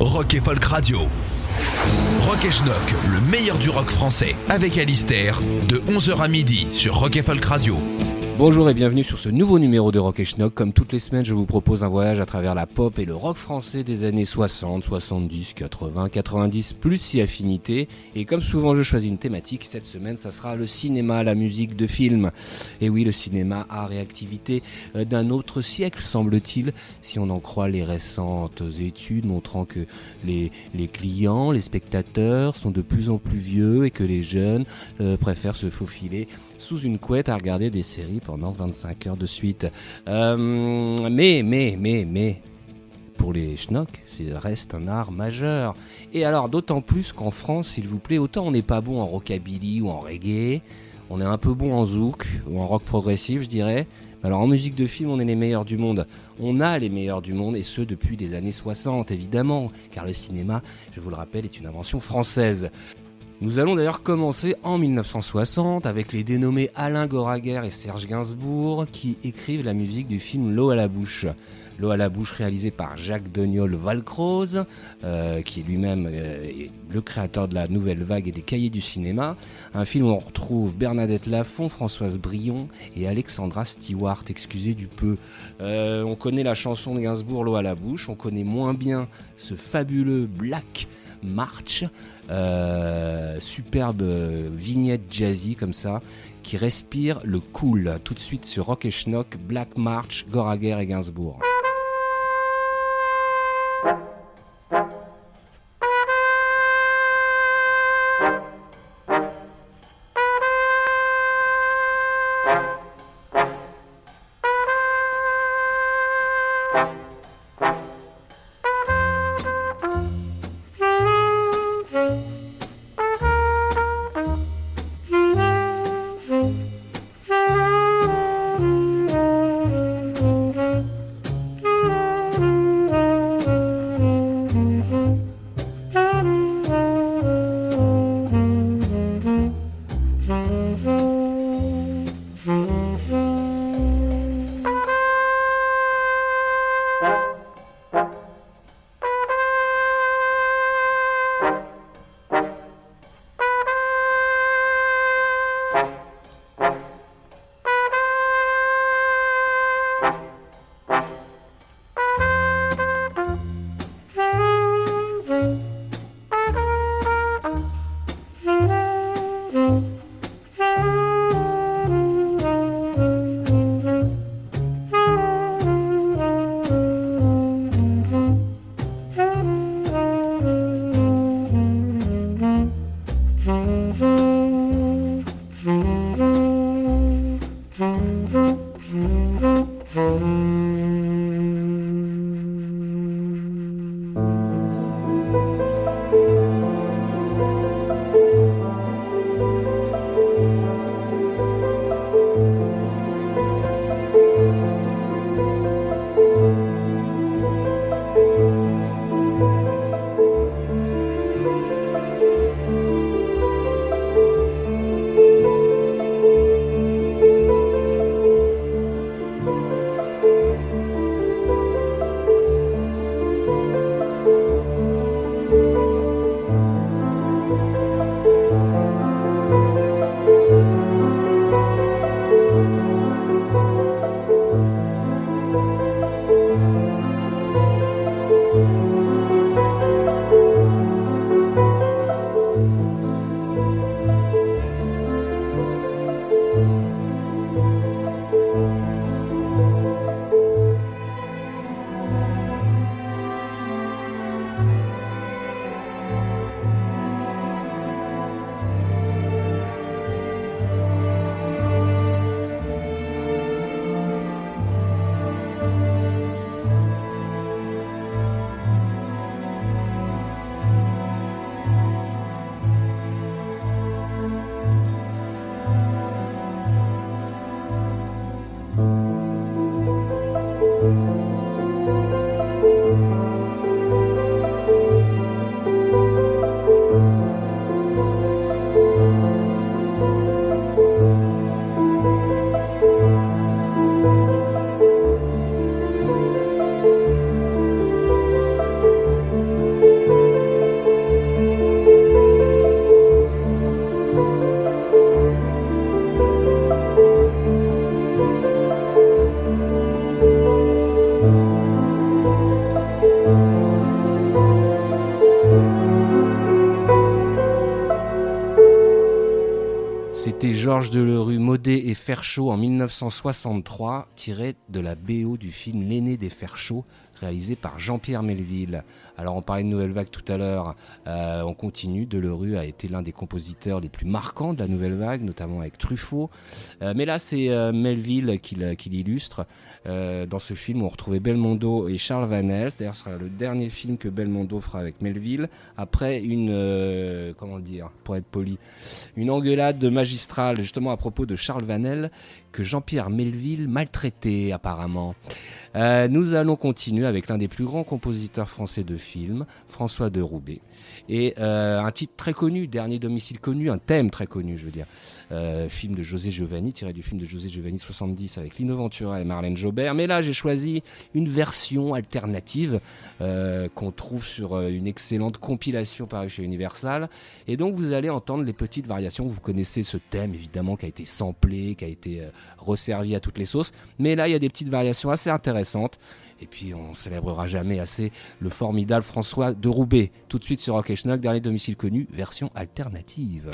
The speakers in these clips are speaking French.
Rock et Folk Radio. Rock et Schnock, le meilleur du rock français, avec Alistair, de 11h à midi sur Rock et Folk Radio. Bonjour et bienvenue sur ce nouveau numéro de Rock et Schnock. Comme toutes les semaines, je vous propose un voyage à travers la pop et le rock français des années 60, 70, 80, 90, plus si affinité. Et comme souvent, je choisis une thématique. Cette semaine, ça sera le cinéma, la musique de film. Et oui, le cinéma, art et activité euh, d'un autre siècle, semble-t-il, si on en croit les récentes études montrant que les, les clients, les spectateurs sont de plus en plus vieux et que les jeunes euh, préfèrent se faufiler sous une couette à regarder des séries pendant 25 heures de suite. Euh, mais, mais, mais, mais, pour les schnocks, ça reste un art majeur. Et alors, d'autant plus qu'en France, s'il vous plaît, autant on n'est pas bon en rockabilly ou en reggae, on est un peu bon en zouk ou en rock progressif, je dirais. Alors en musique de film, on est les meilleurs du monde. On a les meilleurs du monde, et ce depuis les années 60, évidemment, car le cinéma, je vous le rappelle, est une invention française. Nous allons d'ailleurs commencer en 1960 avec les dénommés Alain Goraguer et Serge Gainsbourg qui écrivent la musique du film L'eau à la bouche. L'eau à la bouche réalisé par Jacques Doniol Valcroze, euh, qui est lui-même euh, le créateur de la nouvelle vague et des cahiers du cinéma. Un film où on retrouve Bernadette Lafont, Françoise Brion et Alexandra Stewart, excusez du peu. Euh, on connaît la chanson de Gainsbourg L'eau à la bouche, on connaît moins bien ce fabuleux Black March, superbe vignette jazzy comme ça, qui respire le cool. Tout de suite sur Rock et Schnock, Black March, Goraguer et Gainsbourg. C'était Georges Delerue, Modé et Ferchaud en 1963, tiré de la BO du film L'aîné des Ferchauds, réalisé par Jean-Pierre Melville. Alors on parlait de Nouvelle Vague tout à l'heure, euh, on continue, Delerue a été l'un des compositeurs les plus marquants de la Nouvelle Vague, notamment avec Truffaut. Euh, mais là c'est euh, Melville qui l'illustre. dans ce film on retrouvait Belmondo et Charles Vanel, d'ailleurs ce sera le dernier film que Belmondo fera avec Melville, après une, comment dire, pour être poli, une engueulade magistrale justement à propos de Charles Vanel que Jean-Pierre Melville maltraitait apparemment. Euh, nous allons continuer avec l'un des plus grands compositeurs français de films, François de Roubaix. Et euh, un titre très connu, Dernier domicile connu, un thème très connu, je veux dire. Euh, film de José Giovanni, tiré du film de José Giovanni 70 avec Lino Ventura et Marlène Jobert. Mais là, j'ai choisi une version alternative euh, qu'on trouve sur une excellente compilation parue chez Universal. Et donc, vous allez entendre les petites variations. Vous connaissez ce thème, évidemment, qui a été samplé, qui a été resservi à toutes les sauces. Mais là, il y a des petites variations assez intéressantes. Et puis on célébrera jamais assez le formidable François de Roubaix. Tout de suite sur Rock dernier domicile connu, version alternative.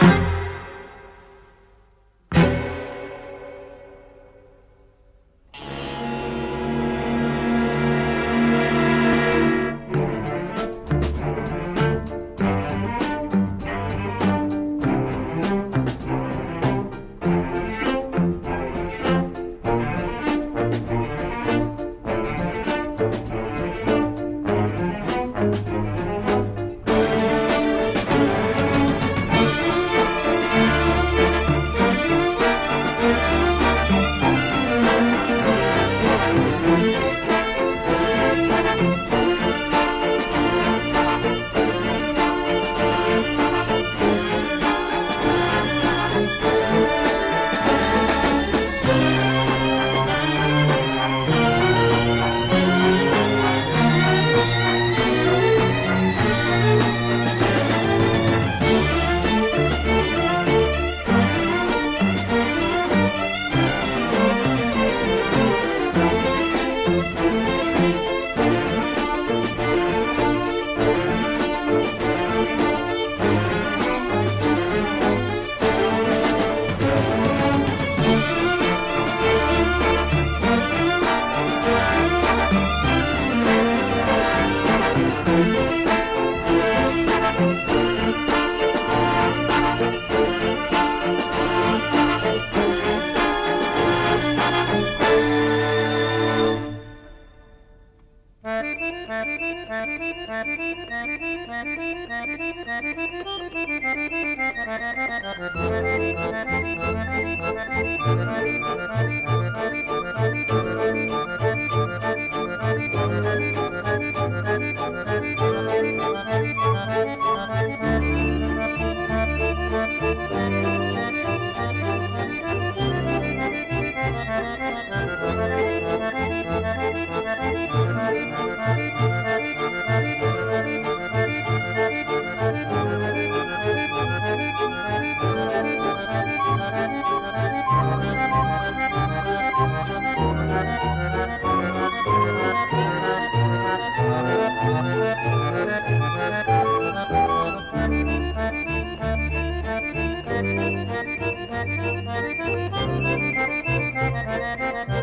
Thank you.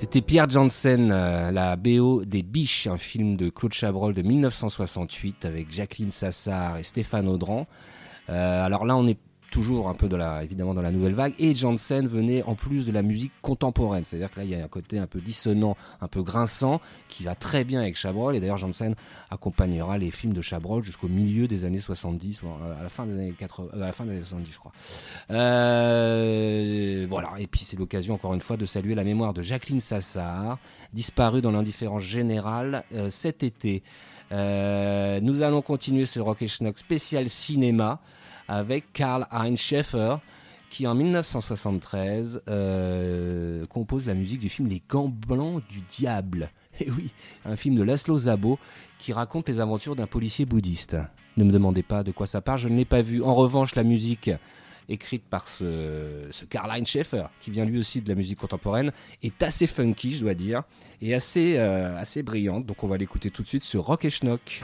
C'était Pierre Janssen, euh, la BO des Biches, un film de Claude Chabrol de 1968 avec Jacqueline Sassard et Stéphane Audran. Euh, alors là, on est toujours un peu évidemment dans la nouvelle vague. Et Janssen venait en plus de la musique contemporaine. C'est-à-dire que là, il y a un côté un peu dissonant, un peu grinçant, qui va très bien avec Chabrol. Et d'ailleurs, Janssen accompagnera les films de Chabrol jusqu'au milieu des années 70, à la fin des années 80, euh, à la fin des années 70, je crois. Euh, voilà. Et puis, c'est l'occasion, encore une fois, de saluer la mémoire de Jacqueline Sassard, disparue dans l'indifférence générale euh, cet été. nous allons continuer ce Rock Schnock spécial cinéma avec Karl-Heinz Schaeffer qui en 1973 euh, compose la musique du film Les Gants Blancs du Diable. Et eh oui, un film de Laszlo Zabo qui raconte les aventures d'un policier bouddhiste. Ne me demandez pas de quoi ça parle, je ne l'ai pas vu. En revanche, la musique écrite par ce, ce Karl-Heinz Schaeffer, qui vient lui aussi de la musique contemporaine, est assez funky, je dois dire, et assez, euh, assez brillante. Donc on va l'écouter tout de suite sur Rock et Schnock.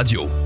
Radio.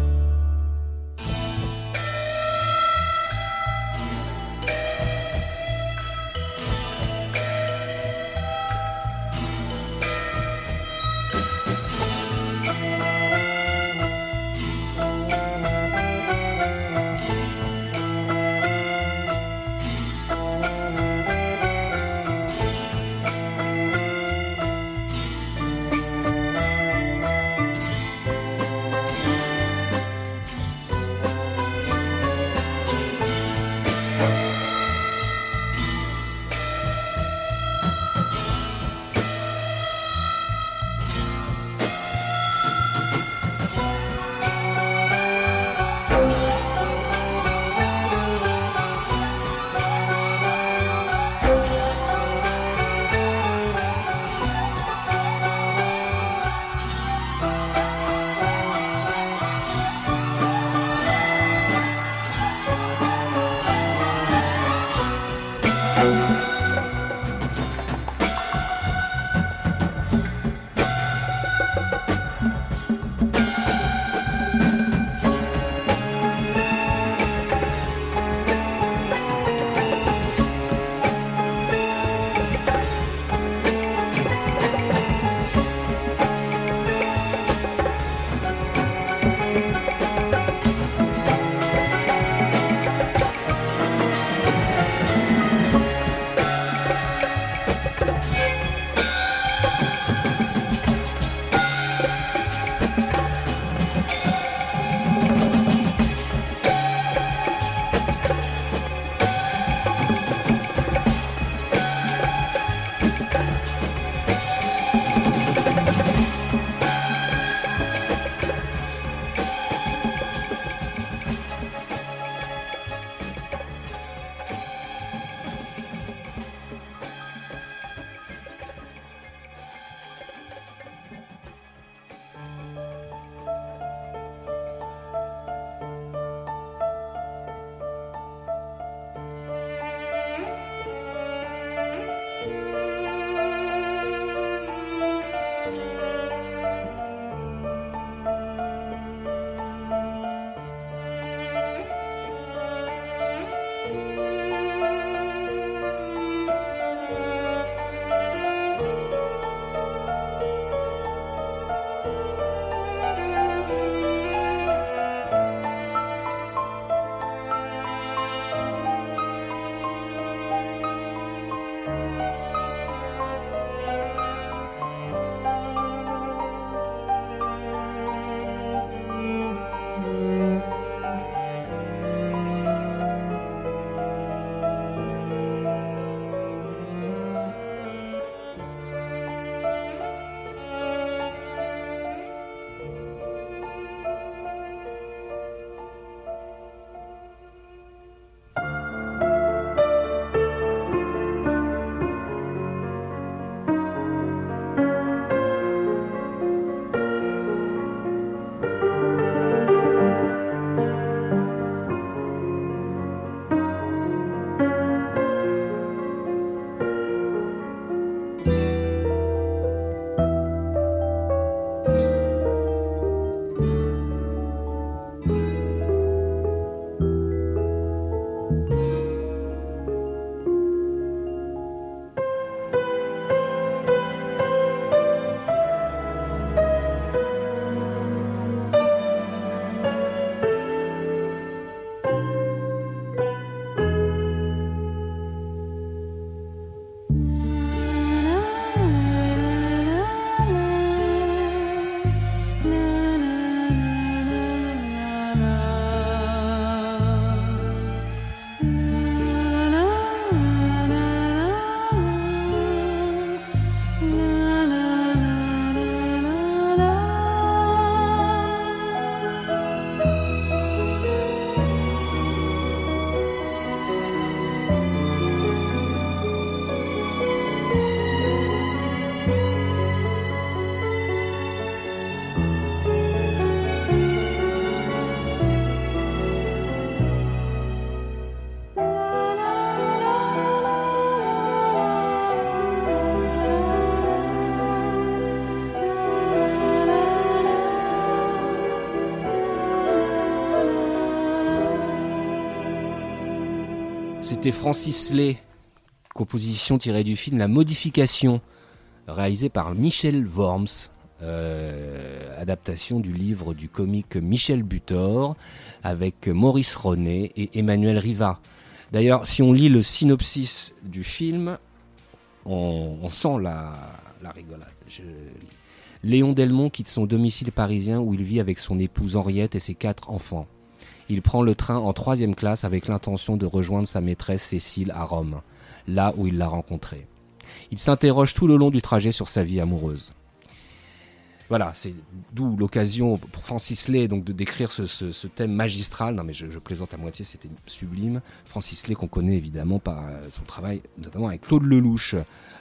C'était Francis Lay, composition tirée du film La Modification, réalisé par Michel Worms, euh, adaptation du livre du comique Michel Butor, avec Maurice Ronet et Emmanuel Riva. D'ailleurs, si on lit le synopsis du film, on, sent la, rigolade. Léon Delmont quitte son domicile parisien où il vit avec son épouse Henriette et ses quatre enfants il prend le train en troisième classe avec l'intention de rejoindre sa maîtresse Cécile à Rome, là où il l'a rencontrée. Il s'interroge tout le long du trajet sur sa vie amoureuse. Voilà, c'est d'où l'occasion pour Francis Lay donc de décrire ce, thème magistral. Non mais je, plaisante à moitié, c'était sublime. Francis Lay qu'on connaît évidemment par euh, son travail notamment avec Claude Lelouch.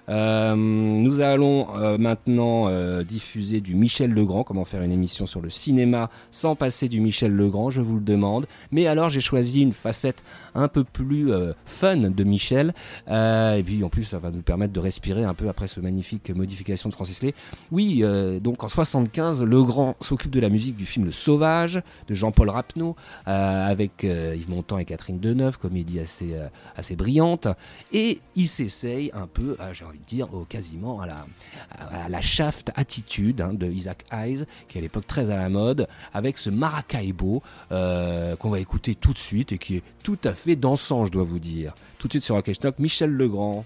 Euh, nous allons euh, maintenant euh, diffuser du Michel Legrand, comment faire une émission sur le cinéma sans passer du Michel Legrand, je vous le demande. Mais alors j'ai choisi une facette un peu plus fun de Michel, et puis en plus ça va nous permettre de respirer un peu après ce magnifique modification de Francis Lay. Oui, donc en 75, Legrand s'occupe de la musique du film Le Sauvage de Jean-Paul Rapneau, avec Yves Montand et Catherine Deneuve, comédie assez, assez brillante, et il s'essaye un peu à dire, quasiment à la, à shaft attitude hein, de Isaac Hayes, qui est à l'époque très à la mode, avec ce Maracaibo euh, qu'on va écouter tout de suite et qui est tout à fait dansant, je dois vous dire. Tout de suite sur Rock Michel Legrand.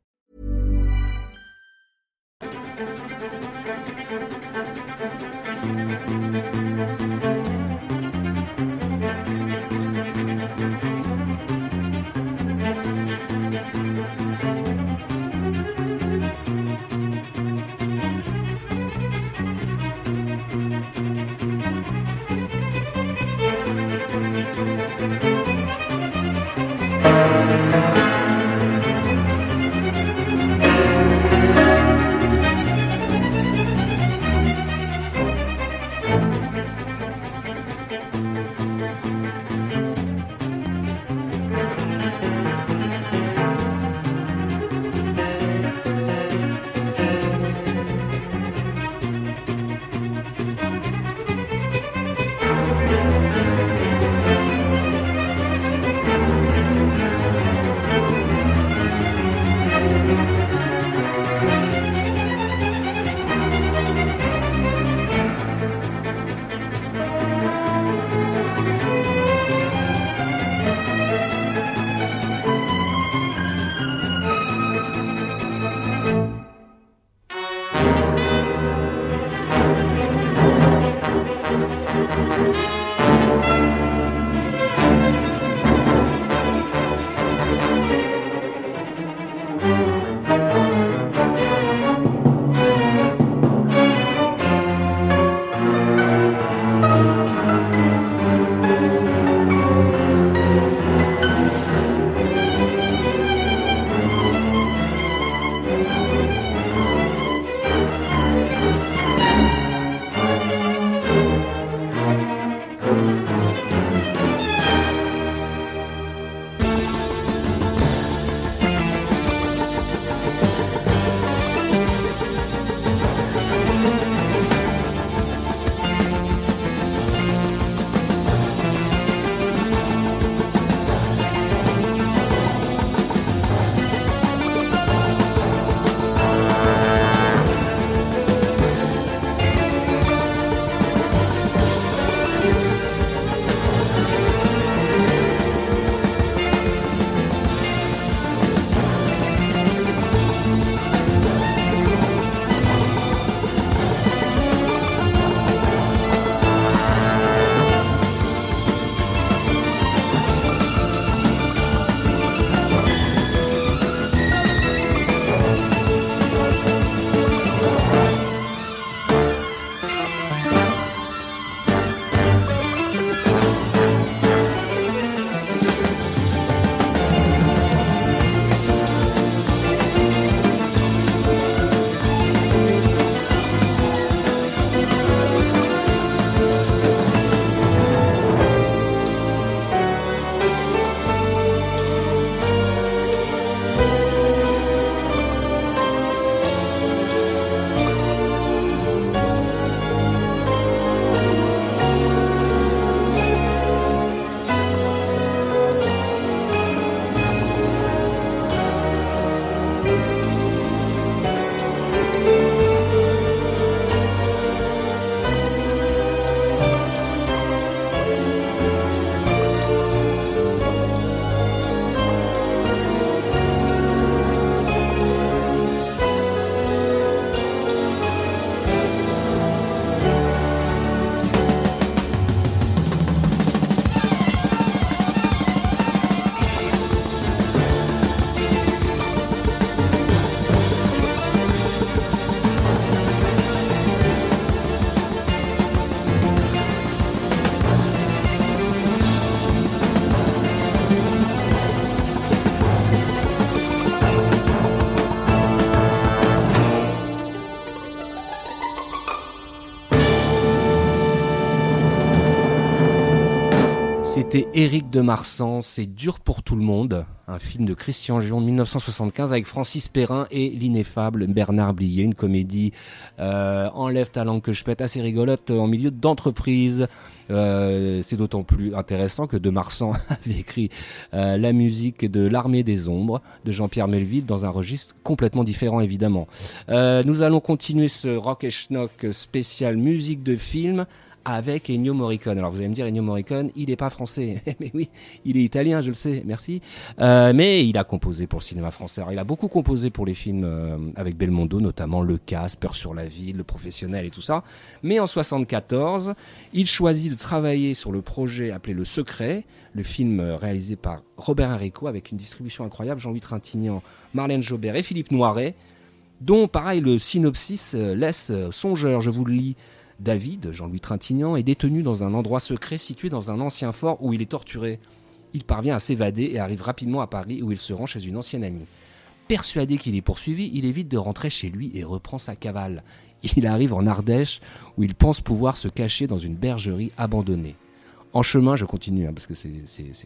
C'était Éric de Marsan, C'est dur pour tout le monde, un film de Christian Gion 1975 avec Francis Perrin et l'ineffable Bernard Blier, une comédie euh, enlève talent que je pète assez rigolote en milieu d'entreprise. Euh, c'est d'autant plus intéressant que de Marsan avait écrit euh, la musique de L'Armée des Ombres de Jean-Pierre Melville dans un registre complètement différent évidemment. nous allons continuer ce rock et schnock spécial musique de film avec Ennio Morricone. Alors vous allez me dire, Ennio Morricone, il n'est pas français. mais oui, il est italien, je le sais, merci. Euh, mais il a composé pour le cinéma français. Il a beaucoup composé pour les films euh, avec Belmondo, notamment Le Casse, Peur sur la ville, Le Professionnel et tout ça. Mais en 74, il choisit de travailler sur le projet appelé Le Secret, le film euh, réalisé par Robert Enrico avec une distribution incroyable, Jean-Louis Trintignant, Marlène Jobert et Philippe Noiret, dont pareil le synopsis laisse songeur, je vous le lis. David, Jean-Louis Trintignant, est détenu dans un endroit secret situé dans un ancien fort où il est torturé. Il parvient à s'évader et arrive rapidement à Paris où il se rend chez une ancienne amie. Persuadé qu'il est poursuivi, il évite de rentrer chez lui et reprend sa cavale. Il arrive en Ardèche où il pense pouvoir se cacher dans une bergerie abandonnée. En chemin, je continue hein, parce que c'est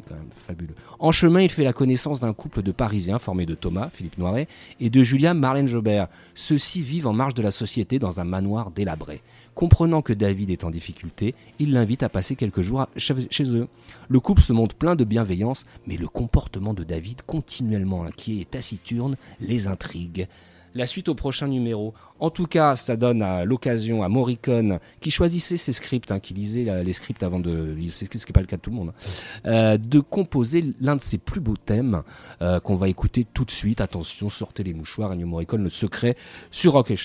quand même fabuleux. En chemin, il fait la connaissance d'un couple de Parisiens formé de Thomas, Philippe Noiret, et de Julia Marlène Jobert. Ceux-ci vivent en marge de la société dans un manoir délabré. Comprenant que David est en difficulté, il l'invite à passer quelques jours chez eux. Le couple se montre plein de bienveillance, mais le comportement de David, continuellement inquiet et taciturne, les intrigue la suite au prochain numéro. En tout cas, ça donne l'occasion à Morricone, qui choisissait ses scripts, hein, qui lisait les scripts avant de. Ce qui n'est pas le cas de tout le monde, hein, euh, de composer l'un de ses plus beaux thèmes euh, qu'on va écouter tout de suite. Attention, sortez les mouchoirs, Ennio Morricone, le secret sur Rock et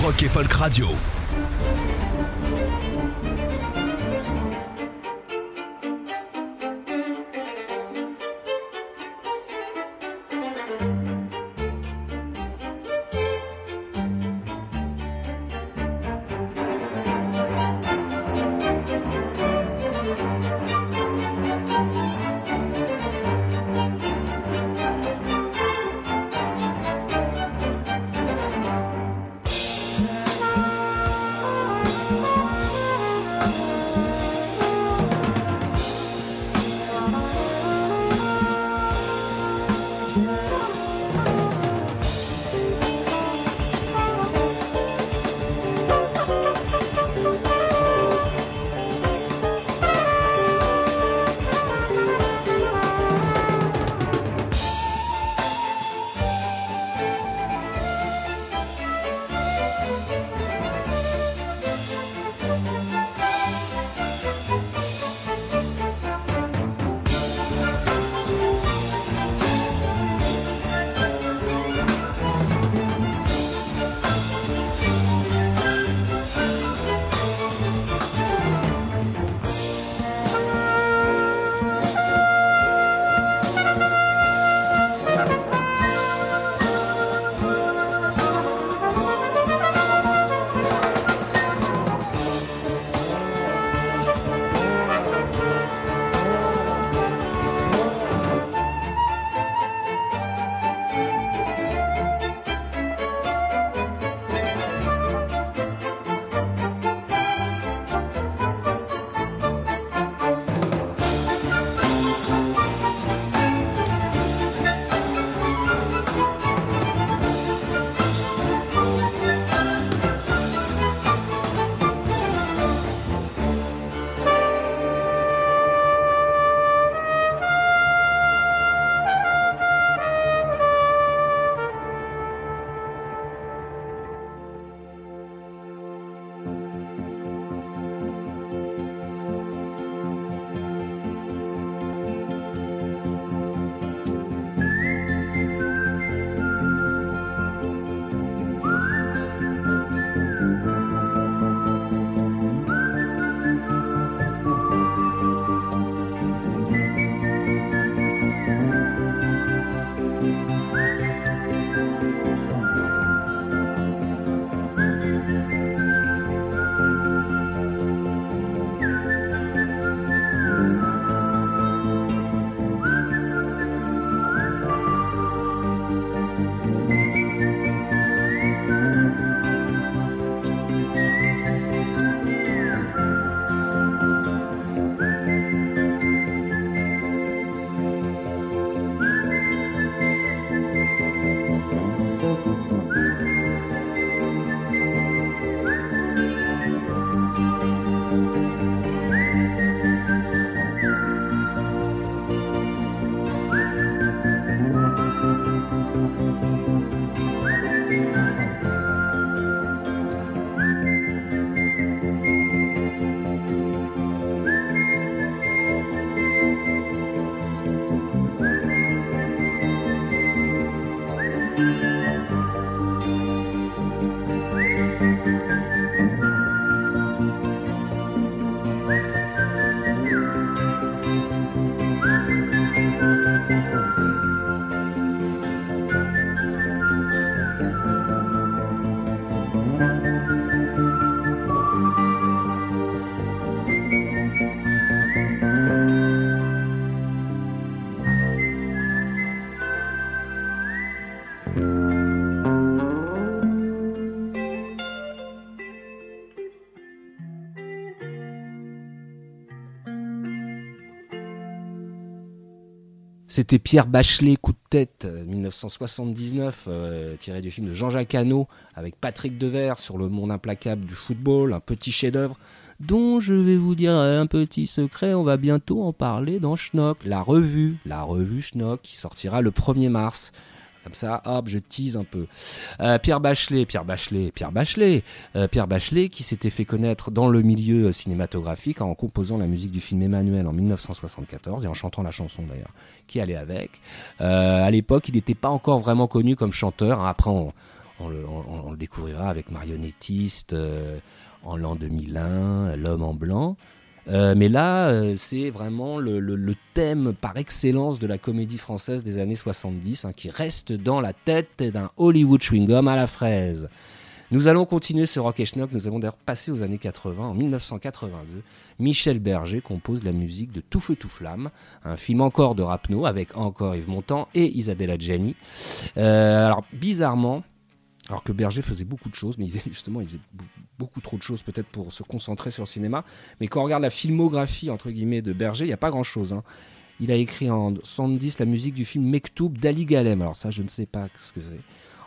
Rock et Folk Radio. C'était Pierre Bachelet, coup de tête, 1979, euh, euh, tiré du film de Jean-Jacques Hano avec Patrick Devers sur le monde implacable du football, un petit chef-d'œuvre dont je vais vous dire un petit secret, on va bientôt en parler dans Schnock, la revue, la revue Schnock qui sortira le 1er mars. Comme ça, hop, je tease un peu. Euh, Pierre Bachelet, Pierre Bachelet, Pierre Bachelet, euh, Pierre Bachelet qui s'était fait connaître dans le milieu cinématographique en composant la musique du film Emmanuel en 1974 et en chantant la chanson d'ailleurs qui allait avec. Euh, à l'époque, il n'était pas encore vraiment connu comme chanteur. Hein. Après, on, le, découvrira avec Marionnettiste en l'an 2001, L'homme en blanc. Mais là, c'est vraiment le, thème par excellence de la comédie française des années 70, hein, qui reste dans la tête d'un Hollywood chewing-gum à la fraise. Nous allons continuer ce rock et schnock. Nous allons d'ailleurs passer aux années 80. En 1982, Michel Berger compose la musique de Tout feu tout flamme, un film encore de Rapno avec encore Yves Montand et Isabella Gianni. Euh, alors bizarrement, alors que Berger faisait beaucoup de choses, mais justement, il faisait beaucoup trop de choses peut-être pour se concentrer sur le cinéma. Mais quand on regarde la filmographie entre guillemets de Berger, il n'y a pas grand-chose. Hein. Il a écrit en 70 la musique du film Mektoub d'Ali Galem. Alors ça, je ne sais pas ce que c'est.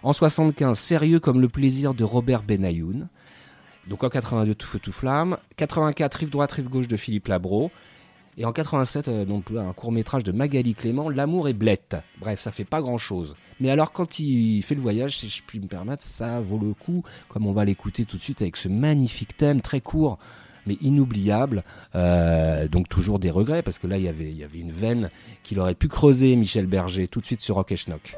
En 75, Sérieux comme le plaisir de Robert Benayoun. Donc en 82, Tout feu tout flamme. 84, Rive droite, rive gauche de Philippe Labro. Et en 87, euh, donc, un court métrage de Magali Clément, L'amour est blette. Bref, ça fait pas grand chose. Mais alors, quand il fait le voyage, si je puis me permettre, ça vaut le coup, comme on va l'écouter tout de suite avec ce magnifique thème très court mais inoubliable. Euh, donc toujours des regrets parce que là il y avait, il y avait une veine qu'il aurait pu creuser Michel Berger tout de suite sur Rock et Schnock.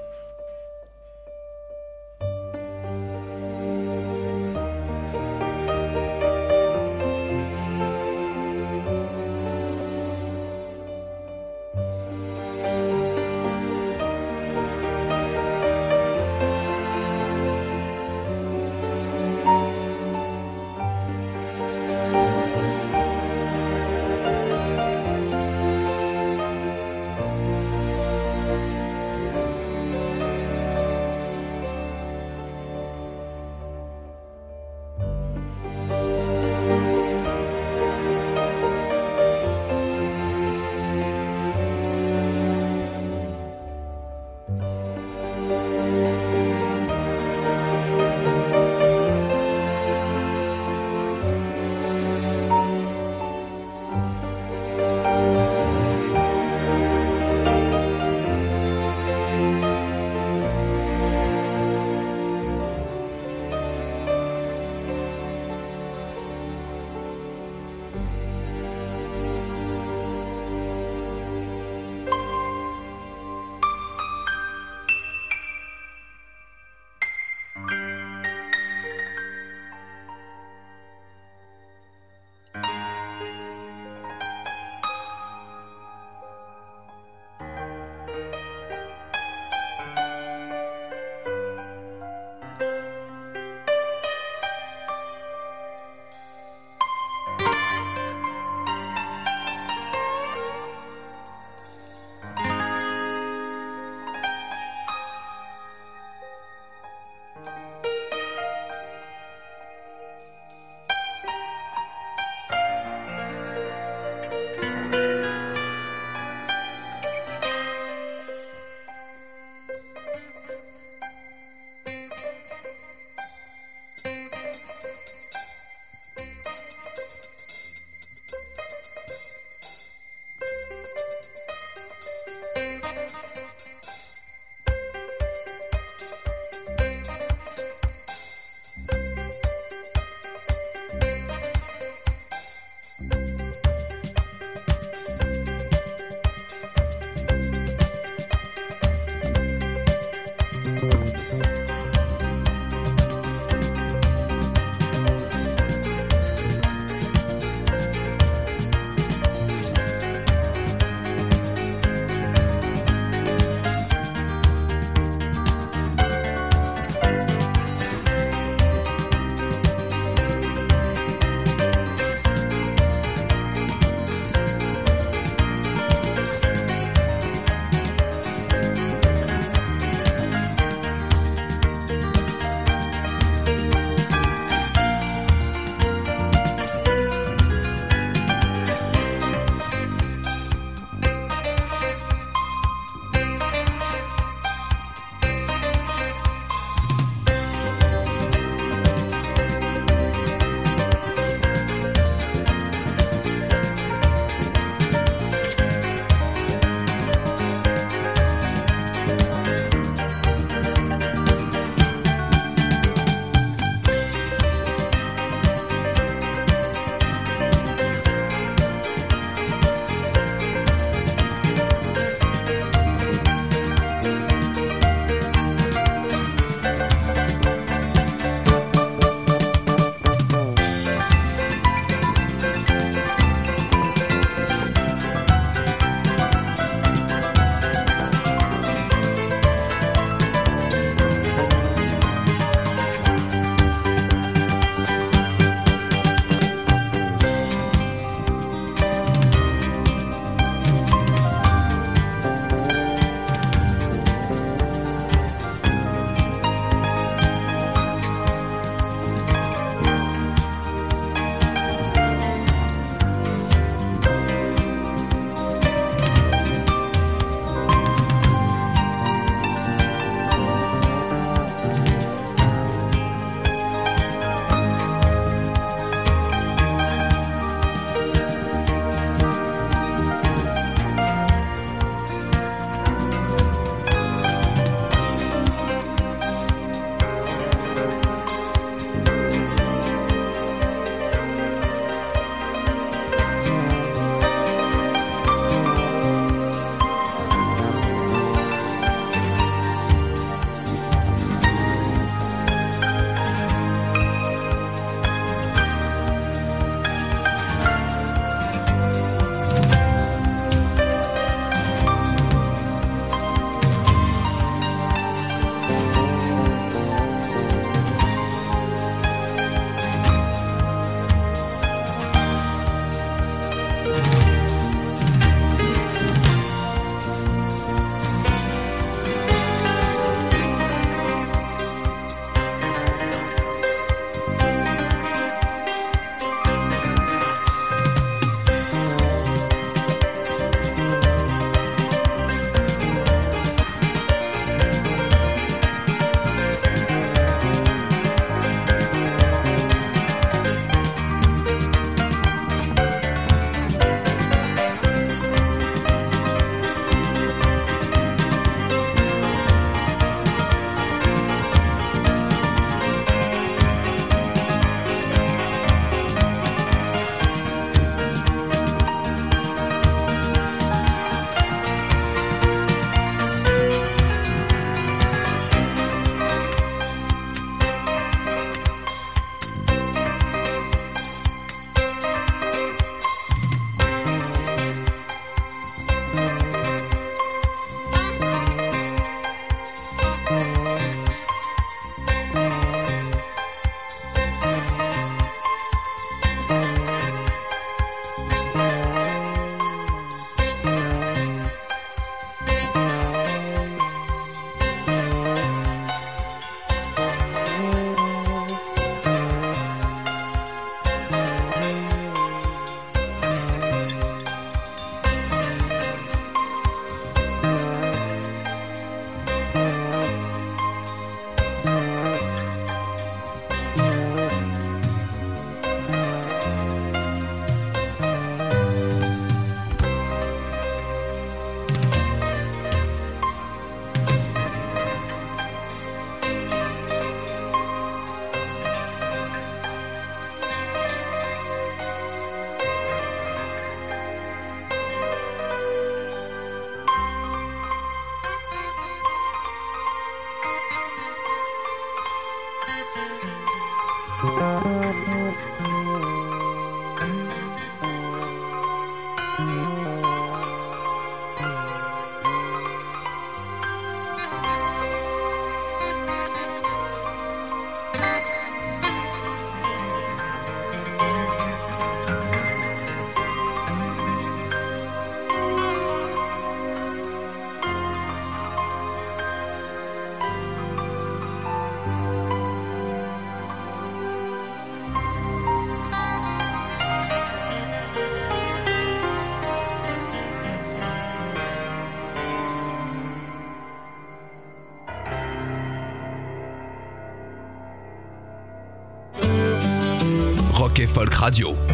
Folk Radio.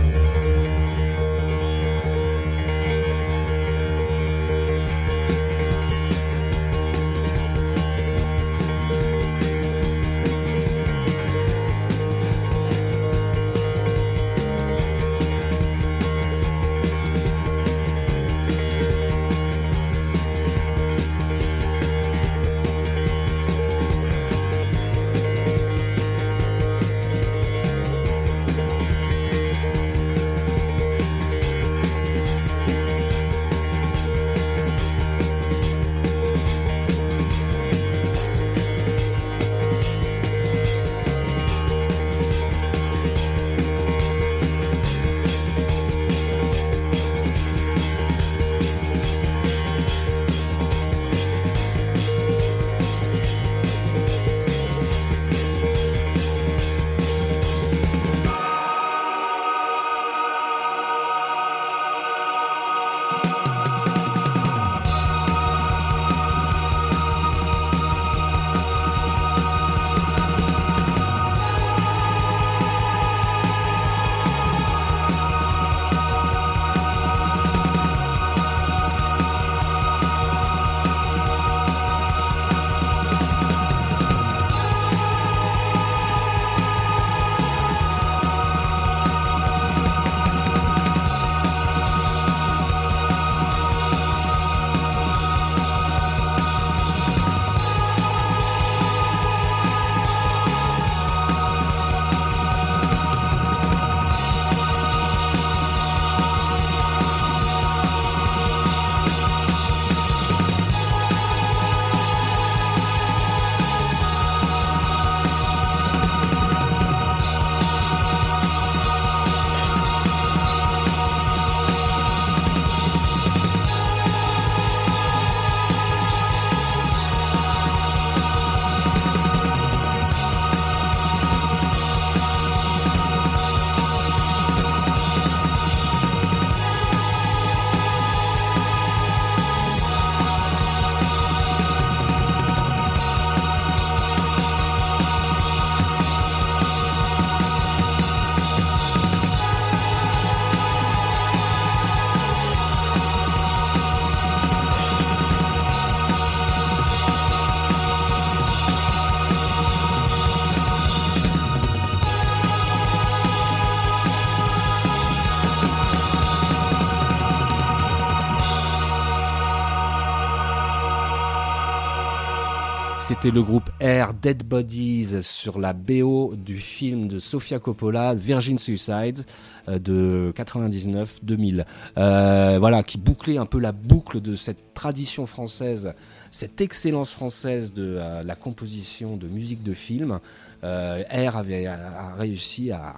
C'était le groupe Air Dead Bodies sur la BO du film de Sofia Coppola, Virgin Suicides, euh, de 99-2000. Euh, voilà, qui bouclait un peu la boucle de cette tradition française, cette excellence française de euh, la composition de musique de film. Air avait a réussi à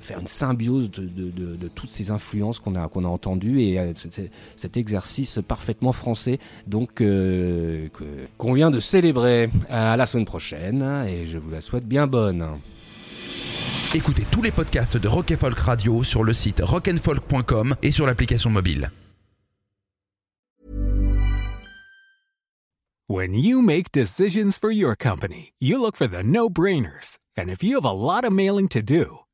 faire une symbiose de, de, de, de toutes ces influences qu'on a, qu'on a entendues et euh, cet exercice parfaitement français donc euh, qu'on vient de célébrer. À la semaine prochaine et je vous la souhaite bien bonne. Écoutez tous les podcasts de Rock Folk Radio sur le site rockandfolk.com et sur l'application mobile. When you make decisions for your company, you look for the no-brainers. And if you have a lot of mailing to do,